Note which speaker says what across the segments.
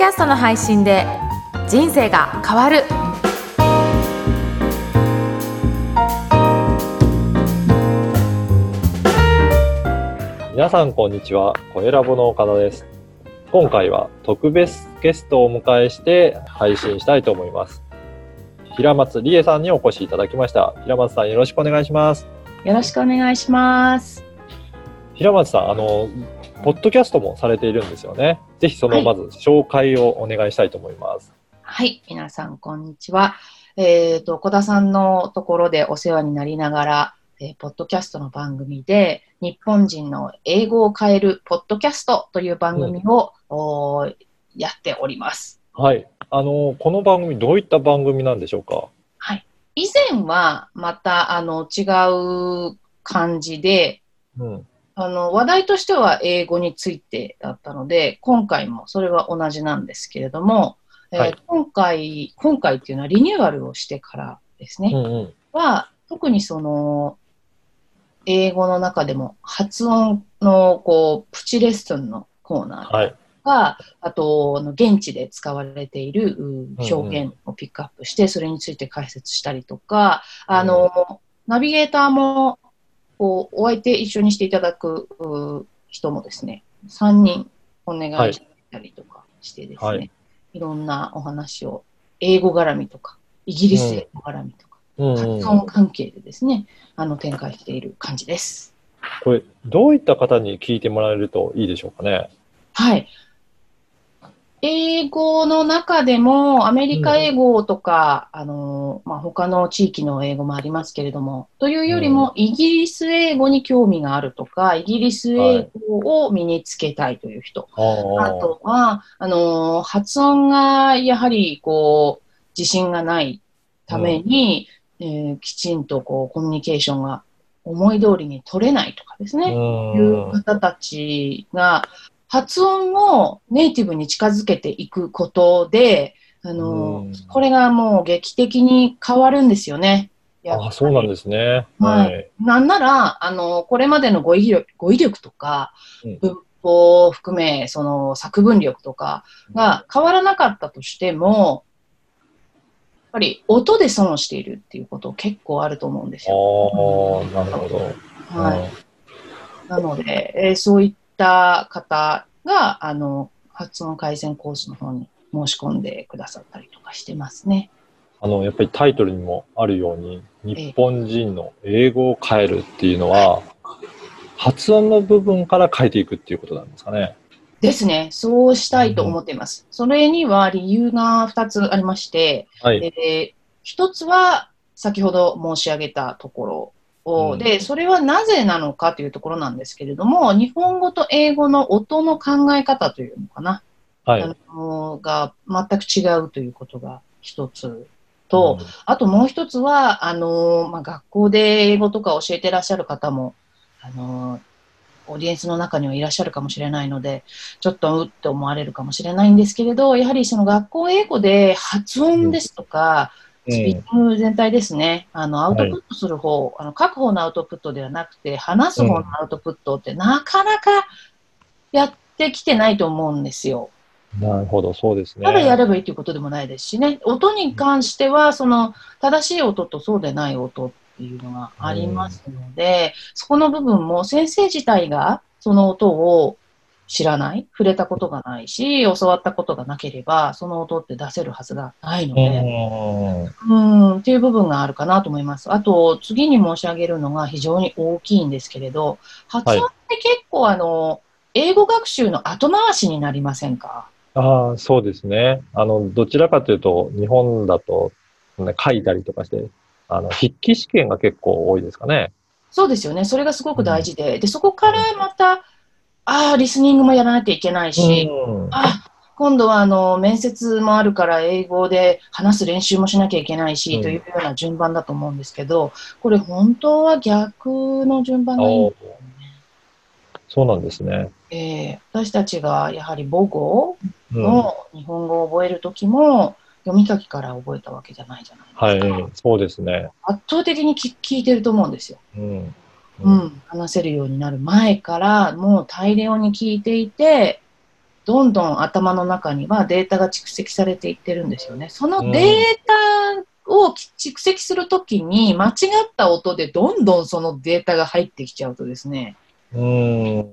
Speaker 1: キャストの配信で人生が変わる。
Speaker 2: 皆さんこんにちは。声ラボの岡田です。今回は特別ゲストをお迎えして配信したいと思います。平松理恵さんにお越しいただきました。平松さんよろしくお願いします。
Speaker 3: よろしくお願いします。
Speaker 2: 平松さんあのポッドキャストもされているんですよねぜひそのまず紹介をお願いしたいと思います、
Speaker 3: はい、皆さん、こんにちは。えっ、と、小田さんのところでお世話になりながら、えーポッドキャストの番組で、日本人の英語を変えるポッドキャストという番組を、おーやっております。
Speaker 2: はい。あのこの番組どういった番組なんでしょうか？
Speaker 3: 以前はまたあの違う感じで、
Speaker 2: うん
Speaker 3: あの話題としては英語についてだったので、今回もそれは同じなんですけれども、えー
Speaker 2: はい。
Speaker 3: 今回、今回っていうのはリニューアルをしてからですね、
Speaker 2: うんうん。
Speaker 3: は、特にその、英語の中でも発音のこうプチレッスンのコーナーと
Speaker 2: はい。
Speaker 3: か、あと、あの現地で使われているう表現をピックアップして、それについて解説したりとか、あの、ナビゲーターも、こう、お相手一緒にしていただくう人もですね、3人お願いしたりとかしてですね、
Speaker 2: はい。い、
Speaker 3: ろんなお話を、英語絡みとか、イギリス英語絡みとか、
Speaker 2: うん。
Speaker 3: 発
Speaker 2: うん、
Speaker 3: 音関係でですね、あの、展開している感じです。
Speaker 2: これどういった方に聞いてもらえるといいでしょうかね？
Speaker 3: はい。英語の中でも、アメリカ英語とか、あの、まあ、他の地域の英語もありますけれども、というよりも、イギリス英語に興味があるとか、イギリス英語を身につけたいという人。
Speaker 2: あー。
Speaker 3: あとは、あの、発音がやはり、こう、自信がないために、えーきちんと、こう、コミュニケーションが思い通りに取れないとかですね。
Speaker 2: うん。
Speaker 3: いう方たちが、発音をネイティブに近づけていくことで、あの、
Speaker 2: うん
Speaker 3: これがもう劇的に変わるんですよね。
Speaker 2: あそうなんですね。
Speaker 3: はい
Speaker 2: はい。
Speaker 3: なんなら、あの、これまでの語彙力語彙力とか
Speaker 2: うん、
Speaker 3: 文法を含め、その作文力とかが変わらなかったとしても、やっぱり音で損をしているっていうこと結構あると思うんですよ。
Speaker 2: ああ、なるほど。
Speaker 3: はい。なので、えーそういった方が、あの、発音改善コースの方に申し込んでくださったりとかしてますね。
Speaker 2: あの、やっぱりタイトルにもあるように、日本人の英語を変えるっていうのは、発音の部分から変えていくっていうことなんですかね。
Speaker 3: ですね。そうしたいと思っています。それには理由が2つありまして、
Speaker 2: はい。
Speaker 3: えー一つは先ほど申し上げたところで、それはなぜなのかというところなんですけれども、日本語と英語の音の考え方というのかな、
Speaker 2: はい。
Speaker 3: あのが全く違うということが一つと、あともう一つは、あのまあ、学校で英語とか教えてらっしゃる方も、あのオーディエンスの中にはいらっしゃるかもしれないので、ちょっとうって思われるかもしれないんですけれど、やはりその学校英語で発音ですとか、
Speaker 2: うん
Speaker 3: スピーキング全体ですね、あのアウトプットする方、あの書く方のアウトプットではなくて、話す方のアウトプットってなかなかやってきてないと思うんですよ。
Speaker 2: なるほど、そうですね。
Speaker 3: ただやればいいということでもないですしね、音に関しては、その正しい音とそうでない音っていうのがありますので、そこの部分も先生自体がその音を知らない、触れたことがないし、教わったことがなければ、その音って出せるはずがないの
Speaker 2: う
Speaker 3: で、
Speaker 2: ん。
Speaker 3: うん、っていう部分があるかなと思います。あと、次に申し上げるのが非常に大きいんですけれど、発音って結構あの、英語学習の後回しになりませんか？
Speaker 2: ああ、そうですね。あの、どちらかというと、日本だと、ね書いたりとかして、あの、筆記試験が結構多いですかね。
Speaker 3: そうですよね。それがすごく大事で、で、そこからまた、ああ、リスニングもやらなきゃいけないし、
Speaker 2: うん
Speaker 3: あ今度はあの面接もあるから英語で話す練習もしなきゃいけないし、
Speaker 2: うん
Speaker 3: というような順番だと思うんですけど、これ本当は逆の順番がいいんですよね。
Speaker 2: そうなんですね。
Speaker 3: えー私たちがやはり母語
Speaker 2: うん、
Speaker 3: の日本語を覚えるときも、読み書きから覚えたわけじゃないじゃないですか。
Speaker 2: はい、そうですね。
Speaker 3: 圧倒的に聞聞いてると思うんですよ。
Speaker 2: うん。
Speaker 3: うん、話せるようになる前からもう大量に聞いていて、どんどん頭の中にはデータが蓄積されていってるんですよね。そのデータを蓄積するときに、間違った音でどんどんそのデータが入ってきちゃうとですね、
Speaker 2: うん。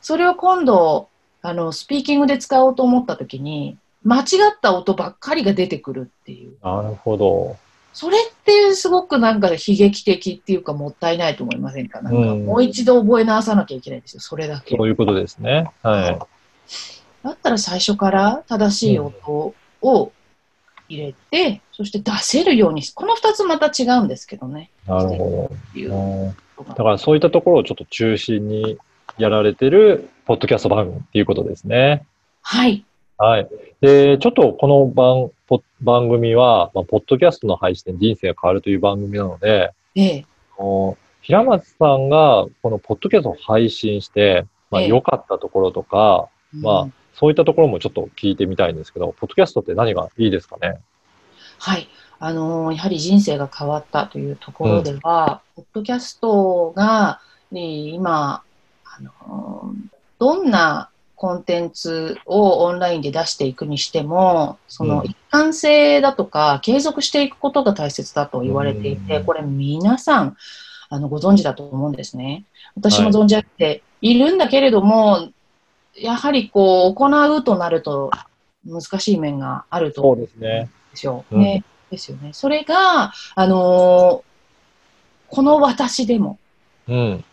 Speaker 3: それを今度、あの、スピーキングで使おうと思ったときに、間違った音ばっかりが出てくるっていう。
Speaker 2: なるほど。
Speaker 3: それってすごくなんか悲劇的っていうかもったいないと思いませんか？なんか
Speaker 2: うん
Speaker 3: もう一度覚え直さなきゃいけないんですよ、それだけ
Speaker 2: そ。ういうことですね。はい。
Speaker 3: だったら最初から正しい音を入れて、そして出せるようにし、この二つまた違うんですけどね。
Speaker 2: なるほど。だからそういったところをちょっと中心にやられてるポッドキャスト番組っていうことですね。
Speaker 3: はい。
Speaker 2: はい。で、ちょっとこの番ポ番組は、まあ、ポッドキャストの配信で人生が変わるという番組なので、
Speaker 3: ええ。
Speaker 2: 平松さんがこのポッドキャストを配信して、まあ、
Speaker 3: ええ
Speaker 2: 良かったところとか、まあ
Speaker 3: うん
Speaker 2: そういったところもちょっと聞いてみたいんですけど、ポッドキャストって何がいいですかね？
Speaker 3: はい。あのーやはり人生が変わったというところでは、ポッドキャストが、えー今、あのーどんなコンテンツをオンラインで出していくにしても、その
Speaker 2: うん
Speaker 3: 一貫性だとか、継続していくことが大切だと言われていて、
Speaker 2: うん
Speaker 3: これ皆さん、あの、ご存知だと思うんですね。私も存じ上げているんだけれども、やはりこう、行うとなると難しい面があると
Speaker 2: そうですね。
Speaker 3: ですよ。
Speaker 2: うん
Speaker 3: ね。ですよね。それが、あのーこの私でも、
Speaker 2: うん。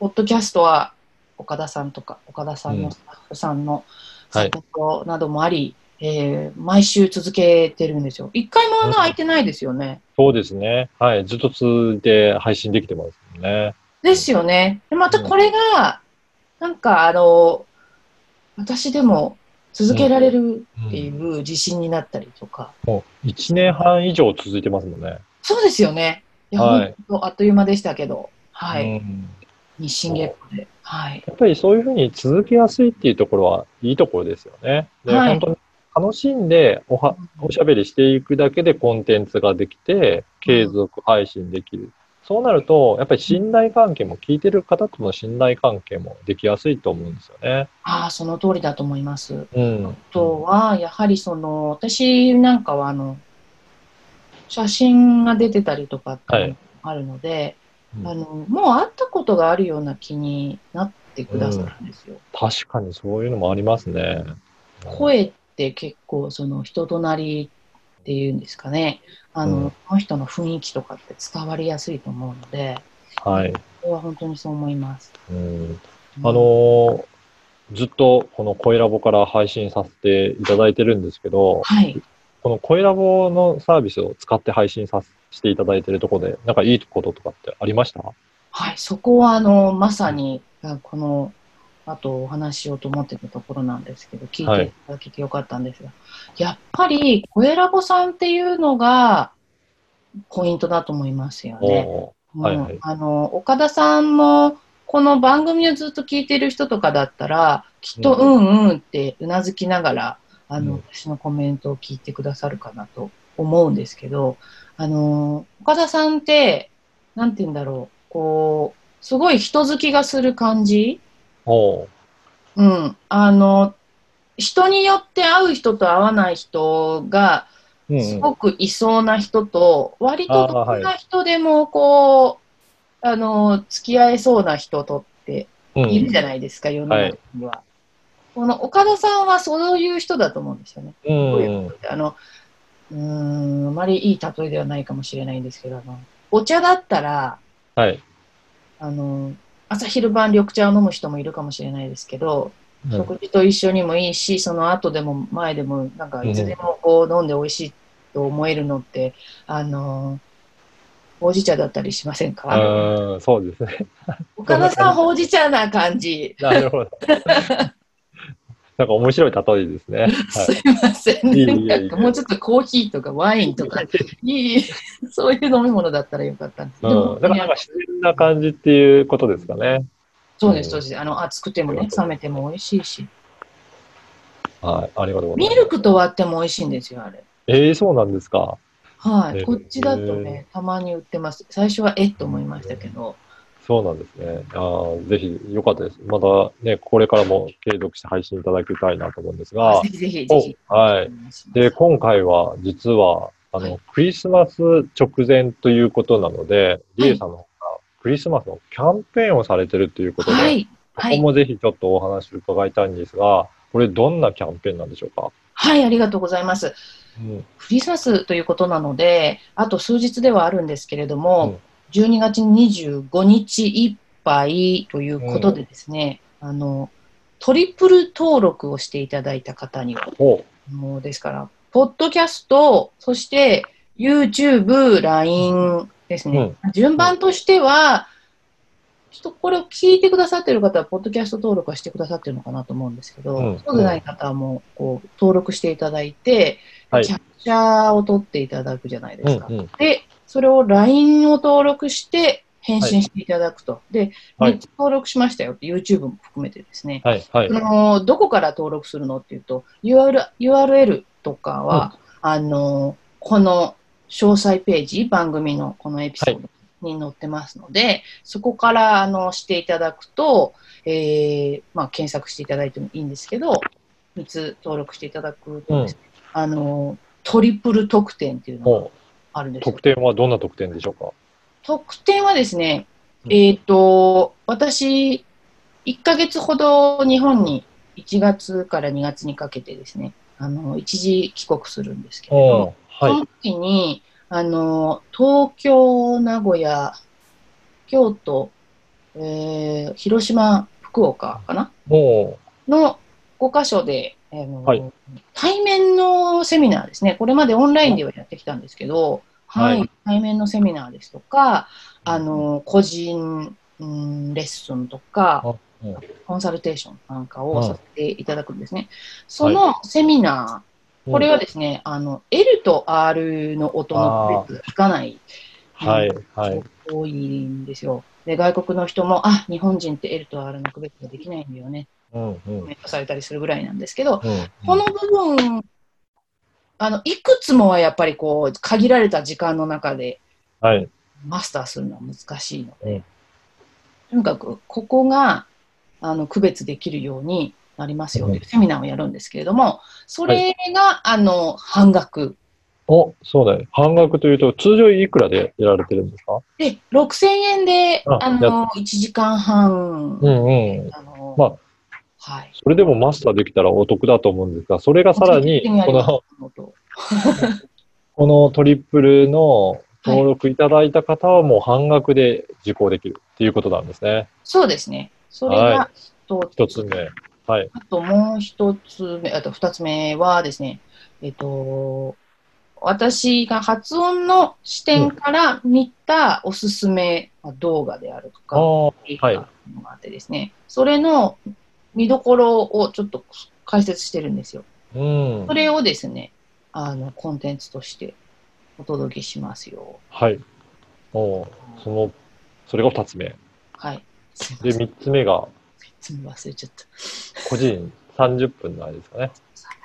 Speaker 3: ポッドキャストは岡田さんとか、岡田さん
Speaker 2: うん
Speaker 3: のスタッフさんの
Speaker 2: はい
Speaker 3: サポートなどもあり、えー毎週続けてるんですよ。一回も穴開いてないですよね。
Speaker 2: そうですね。はい。ずっと続いて配信できてますもんね。
Speaker 3: ですよね。でまたこれが、なんかあの私でも続けられるっていう自信になったりとか。
Speaker 2: もう1年半以上続いてますもんね。
Speaker 3: そうですよね。いや、
Speaker 2: はい
Speaker 3: あっという間でしたけど。はい。
Speaker 2: うん
Speaker 3: 日進月歩で。はい。
Speaker 2: やっぱりそういうふうに続けやすいっていうところはいいところですよね。で、
Speaker 3: はい
Speaker 2: 本当に楽しんでおはおしゃべりしていくだけでコンテンツができて、継続配信できる。そうなると、やっぱり信頼関係も、聞いてる方との信頼関係もできやすいと思うんですよね。
Speaker 3: ああ、その通りだと思います。
Speaker 2: うん。
Speaker 3: あとは、やはりその、私なんかは、あの、写真が出てたりとかってあるので、
Speaker 2: うん
Speaker 3: あの、もう会ったことがあるような気になってくださるんですよ。
Speaker 2: 確かにそういうのもありますね。
Speaker 3: 声って結構、その、人となりっていうんですかね。あの、
Speaker 2: うん
Speaker 3: この人の雰囲気とかって伝わりやすいと思うので、
Speaker 2: はい。
Speaker 3: これは本当にそう思います。
Speaker 2: うんあのーずっとこの声ラボから配信させていただいてるんですけど、
Speaker 3: はい。
Speaker 2: この声ラボのサービスを使って配信させていただいてるところで、なんかいいこととかってありました？
Speaker 3: はい、そこはあのまさにあこの後お話ししようと思ってたところなんですけど、聞いていただけてよかったんですが、やっぱり声ラボさんっていうのがポイントだと思いますよね。
Speaker 2: お
Speaker 3: うん
Speaker 2: はいはい。
Speaker 3: あの岡田さんもこの番組をずっと聞いてる人とかだったら、きっと
Speaker 2: う
Speaker 3: うんうんってうなずきながら、あの、
Speaker 2: うん。
Speaker 3: 私のコメントを聞いてくださるかなと思うんですけど、あの、岡田さんって、なんて言うんだろう、こう、すごい人好きがする感じ。
Speaker 2: おう。
Speaker 3: うん。あの、人によって会う人と会わない人が、
Speaker 2: うんうん。
Speaker 3: すごくいそうな人と、割と
Speaker 2: あーはい
Speaker 3: どんな人でもこう、あの、付き合えそうな人とって
Speaker 2: うん。
Speaker 3: いるじゃないですか、世の中には。この岡田さんはそういう人だと思うんですよね。
Speaker 2: うん
Speaker 3: あの、うーん、あまりいい例えではないかもしれないんですけど、あの、お茶だったら、
Speaker 2: はい。
Speaker 3: あの、朝昼晩緑茶を飲む人もいるかもしれないですけど、
Speaker 2: うん
Speaker 3: 食事と一緒にもいいし、その後でも前でも、なんかいつでもこう飲んで美味しいと思えるのって、あの、ほうじ茶だったりしませんか？
Speaker 2: うん、そうですね。
Speaker 3: 岡田さん、ほうじ茶な感じ。
Speaker 2: なるほど。なんか面白い例えですね。
Speaker 3: すいません。なんかもうちょっとコーヒーとかワインとか、いい、そういう飲み物だったらよかったんですけど、
Speaker 2: うん。だからなんか自然な感じっていうことですかね。
Speaker 3: そうです、そうです。あの、熱くてもね、冷めても美味しいし。
Speaker 2: はい。ありがとうございます。
Speaker 3: ミルクと割っても美味しいんですよ、あれ。
Speaker 2: ええそうなんですか。
Speaker 3: はい。こっちだとね、たまに売ってます。最初はえっと思いましたけど、
Speaker 2: そうなんですね。あーぜひ、よかったです。またね、これからも継続して配信いただきたいなと思うんですが
Speaker 3: ぜ、ひぜひぜひ。
Speaker 2: おはいで、今回は実は、あの、
Speaker 3: はい
Speaker 2: クリスマス直前ということなので、リエさんの方がクリスマスのキャンペーンをされてるということで、
Speaker 3: はい。はい。
Speaker 2: ここもぜひちょっとお話を伺いたいんですが、これどんなキャンペーンなんでしょうか？
Speaker 3: はい、ありがとうございます。
Speaker 2: うん。
Speaker 3: クリスマスということなので、あと数日ではあるんですけれども、
Speaker 2: うん
Speaker 3: 12月25日いっぱいということでですね、あの、トリプル登録をしていただいた方には、
Speaker 2: お
Speaker 3: もうですから、ポッドキャスト、そして YouTube、LINE ですね。順番としては、ちょっとこれを聞いてくださってる方は、ポッドキャスト登録はしてくださってるのかなと思うんですけど、
Speaker 2: うん。
Speaker 3: そうでない方はもうこう登録していただいて、
Speaker 2: はい。
Speaker 3: キャプチャーを取っていただくじゃないですか。
Speaker 2: うんうん。
Speaker 3: で、それを LINE を登録して返信していただくと。で、
Speaker 2: はい
Speaker 3: 3つ登録しましたよって、YouTube も含めてですね。
Speaker 2: はい、はい
Speaker 3: あ。のどこから登録するのっていうと URL, URL とかは、あのこの詳細ページ番組のこのエピソードに載ってますので、そこからあのしていただくと、えーまあ、検索していただいてもいいんですけど3つ登録していただくとですね、あのトリプル特典っていうのが
Speaker 2: もう、
Speaker 3: あるんです。よ
Speaker 2: 特典はどんな特典でしょうか？
Speaker 3: 特典はですね、
Speaker 2: うん。
Speaker 3: えっ、と、私、1ヶ月ほど日本に1月から2月にかけてですね、あの、一時帰国するんですけれども、
Speaker 2: はい。
Speaker 3: その時に、あの、東京、名古屋、京都、えー広島、福岡かな？
Speaker 2: も
Speaker 3: の5カ所で、あの
Speaker 2: はい
Speaker 3: 対面のセミナーですね、これまでオンラインではやってきたんですけど、はい。
Speaker 2: はい。
Speaker 3: 対面のセミナーですとか、あの個人、うん、レッスンとか、コンサルテーションなんか
Speaker 2: うん
Speaker 3: をさせていただくんですね。そのセミナ
Speaker 2: う、
Speaker 3: ー、これはですね、あの L と R の音の区別がつかない
Speaker 2: はい、はい。
Speaker 3: 多いんですよ。で、外国の人も、あ、日本人って L と R の区別ができないんだよね。
Speaker 2: うん、うん。
Speaker 3: コメントされたりするぐらいなんですけど、
Speaker 2: うん
Speaker 3: この部分、あの、いくつもはやっぱりこう、限られた時間の中で
Speaker 2: はい。
Speaker 3: マスターするのは難しいので、
Speaker 2: うん
Speaker 3: とにかく、ここが、あの、区別できるようになりますよというセミナーをやるんですけれども、それが、あの、半額。
Speaker 2: お、そうだよ。半額というと、通常いくらでやられてるんですか？
Speaker 3: で、6000円で、
Speaker 2: あ
Speaker 3: あの、1時間半、
Speaker 2: うんうん。
Speaker 3: あの、
Speaker 2: まあ
Speaker 3: はい。
Speaker 2: それでもマスターできたらお得だと思うんですが、それがさらに、この、このトリプルの登録いただいた方はもう半額で受講できるっていうことなんですね。
Speaker 3: そうですね。それ
Speaker 2: は
Speaker 3: が一
Speaker 2: 一つ目。はい。
Speaker 3: あともう一つ目、あと二つ目はですね、えっと、私が発音の視点から見たおすすめ動画であるとか、
Speaker 2: ああ、
Speaker 3: 映画があってですね、それの見どころをちょっと解説してるんですよ。
Speaker 2: うん
Speaker 3: そ。れをですね、あの、コンテンツとしてお届けしますよ。
Speaker 2: はい。おーその、それが二つ目。
Speaker 3: はい。
Speaker 2: で、
Speaker 3: せん。
Speaker 2: 三つ目が、
Speaker 3: 全部忘れちゃった。
Speaker 2: 個人30分のあれですかね。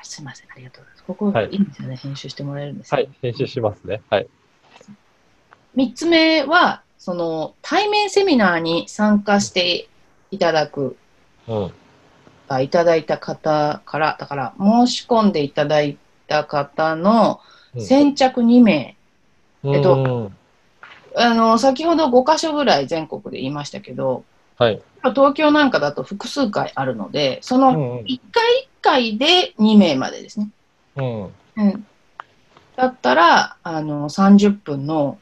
Speaker 3: すいません、ありがとうございます。ここ、
Speaker 2: はい
Speaker 3: いいんですよね、編集してもらえるんですよ
Speaker 2: はい。編集しますね。はい。
Speaker 3: 三つ目は、その対面セミナーに参加していただく、
Speaker 2: うん。
Speaker 3: あいただいた方から、だから申し込んでいただいた方の
Speaker 2: うん
Speaker 3: 先着2名、えっと
Speaker 2: うん
Speaker 3: あの、先ほど5箇所ぐらい全国で言いましたけど、
Speaker 2: はい。
Speaker 3: 東京なんかだと複数回あるので、そうの
Speaker 2: んうん
Speaker 3: 1回1回で2名までですね。
Speaker 2: うん。
Speaker 3: うん。だったら、あの、30分の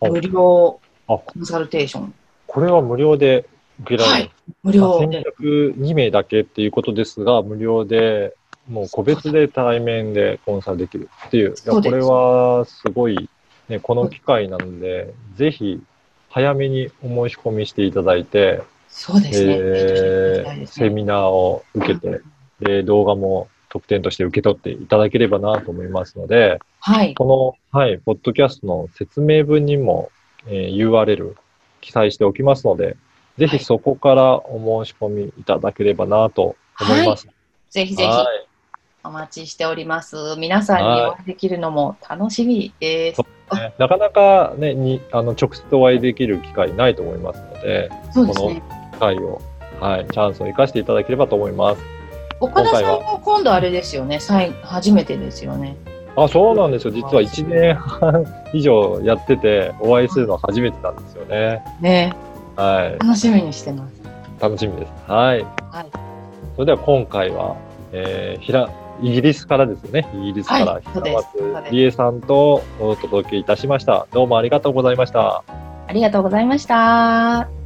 Speaker 3: 無料
Speaker 2: あ
Speaker 3: コンサルテーション。
Speaker 2: これは無料で受けられる。
Speaker 3: 無料
Speaker 2: 先
Speaker 3: で。
Speaker 2: 着2名だけっていうことですが、無料で、もう個別で対面でコンサルできるっていう。いやこれはすごい、ね、この機会なので、ぜひ早めにお申し込みしていただいて、
Speaker 3: そうですね。
Speaker 2: えーセミナーを受けて、で、動画も特典として受け取っていただければなと思いますので、
Speaker 3: はい。
Speaker 2: この、はい、ポッドキャストの説明文にも、えー URL 記載しておきますので、ぜひそこからお申し込みいただければなと思います。
Speaker 3: ぜひぜひ
Speaker 2: はい
Speaker 3: お待ちしております。皆さんにお会いできるのも楽しみです。
Speaker 2: ね。なかなかね、に、あの、直接お会いできる機会ないと思いますので、
Speaker 3: そうですね。
Speaker 2: 機会を、はい、チャンスを生かしていただければと思います。
Speaker 3: 岡田さんも今度あれですよね。最初めてですよね。
Speaker 2: あ、そうなんですよ。実は1年半以上やってて、お会いするのは初めてなんですよね。
Speaker 3: ね。
Speaker 2: はい。
Speaker 3: 楽しみにしてます。
Speaker 2: 楽しみです。はい。
Speaker 3: はい。
Speaker 2: それでは今回は、えー、ひら、イギリスからですね。イギリスから
Speaker 3: はい
Speaker 2: 平松理恵さんとお届けいたしました。どうもありがとうございました。
Speaker 3: ありがとうございました。